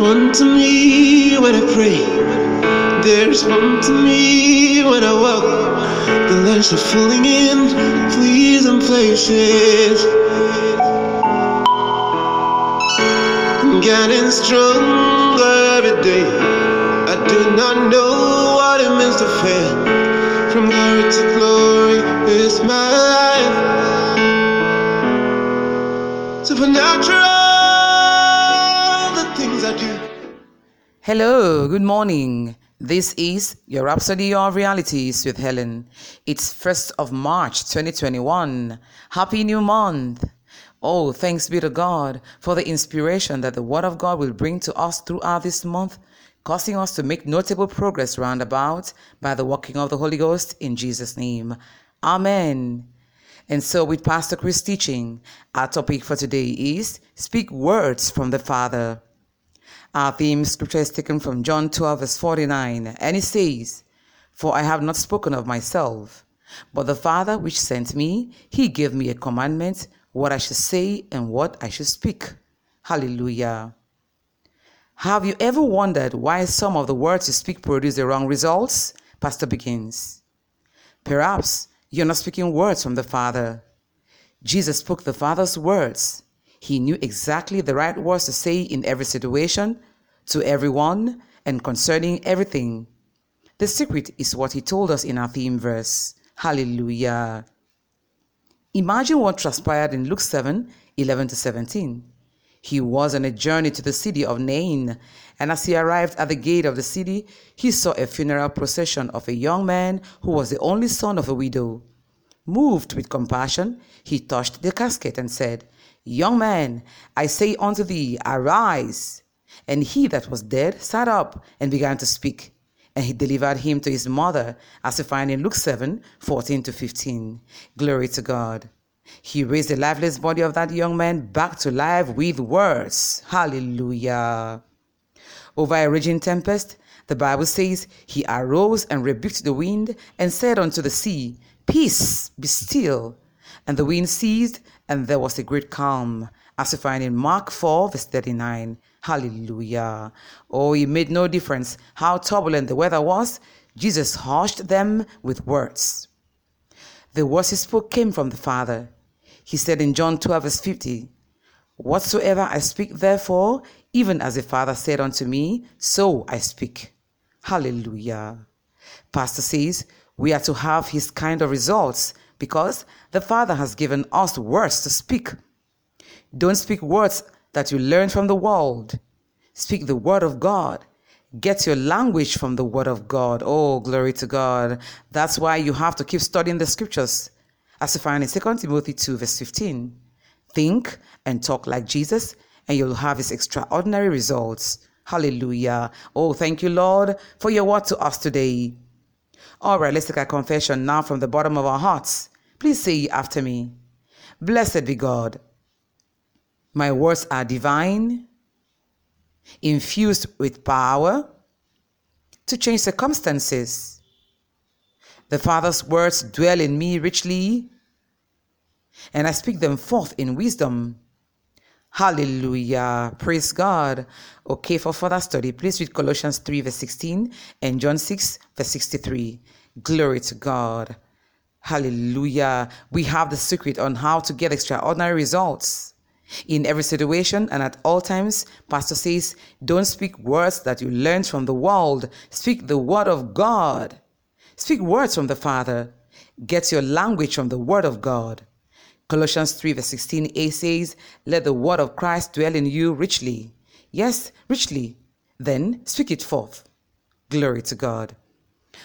one to me when I pray. There's one to me when I walk. The lights are falling in pleasant places. I'm getting stronger every day. I do not know what it means to fail. From glory to glory is my life. Supernatural, Hello, good morning. This is your Rhapsody of Realities with Helen. It's 1st of March 2021. Happy new month. Oh, thanks be to God for the inspiration that the Word of God will bring to us throughout this month, causing us to make notable progress roundabout by the working of the Holy Ghost in Jesus' name. Amen. And so, with Pastor Chris teaching, our topic for today is Speak Words from the Father. Our theme scripture is taken from John 12, verse 49, and it says, For I have not spoken of myself, but the Father which sent me, he gave me a commandment what I should say and what I should speak. Hallelujah. Have you ever wondered why some of the words you speak produce the wrong results? Pastor begins. Perhaps you're not speaking words from the Father. Jesus spoke the Father's words. He knew exactly the right words to say in every situation, to everyone, and concerning everything. The secret is what he told us in our theme verse. Hallelujah. Imagine what transpired in Luke 7 11 to 17. He was on a journey to the city of Nain, and as he arrived at the gate of the city, he saw a funeral procession of a young man who was the only son of a widow. Moved with compassion, he touched the casket and said, Young man, I say unto thee, arise. And he that was dead sat up and began to speak. And he delivered him to his mother, as we find in Luke 7 14 to 15. Glory to God. He raised the lifeless body of that young man back to life with words. Hallelujah. Over a raging tempest, the Bible says, He arose and rebuked the wind and said unto the sea, Peace, be still. And the wind ceased, and there was a great calm, as we find in Mark 4, verse 39. Hallelujah. Oh, it made no difference how turbulent the weather was, Jesus hushed them with words. The words he spoke came from the Father. He said in John 12, verse 50, Whatsoever I speak, therefore, even as the Father said unto me, so I speak. Hallelujah. Pastor says we are to have his kind of results because the Father has given us words to speak. Don't speak words that you learn from the world. Speak the word of God. Get your language from the word of God. Oh, glory to God. That's why you have to keep studying the scriptures. As you find in 2 Timothy 2, verse 15. Think and talk like Jesus, and you'll have his extraordinary results. Hallelujah. Oh, thank you, Lord, for your word to us today. All right, let's take a confession now from the bottom of our hearts. Please say after me Blessed be God. My words are divine, infused with power to change circumstances. The Father's words dwell in me richly, and I speak them forth in wisdom. Hallelujah. Praise God. Okay, for further study, please read Colossians 3, verse 16 and John 6, verse 63. Glory to God. Hallelujah. We have the secret on how to get extraordinary results. In every situation and at all times, Pastor says, don't speak words that you learned from the world. Speak the word of God. Speak words from the Father. Get your language from the word of God. Colossians 3 verse 16a says, Let the word of Christ dwell in you richly. Yes, richly. Then speak it forth. Glory to God.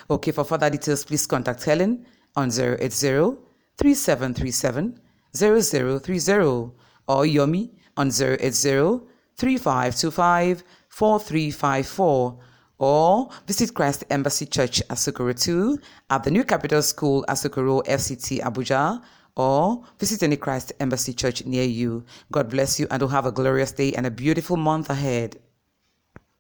Okay, for further details, please contact Helen on 080 3737 0030 or Yomi on 080 3525 4354 or visit Christ Embassy Church Asokoro 2 at the New Capital School Asokoro FCT Abuja or visit any Christ Embassy Church near you. God bless you and will have a glorious day and a beautiful month ahead.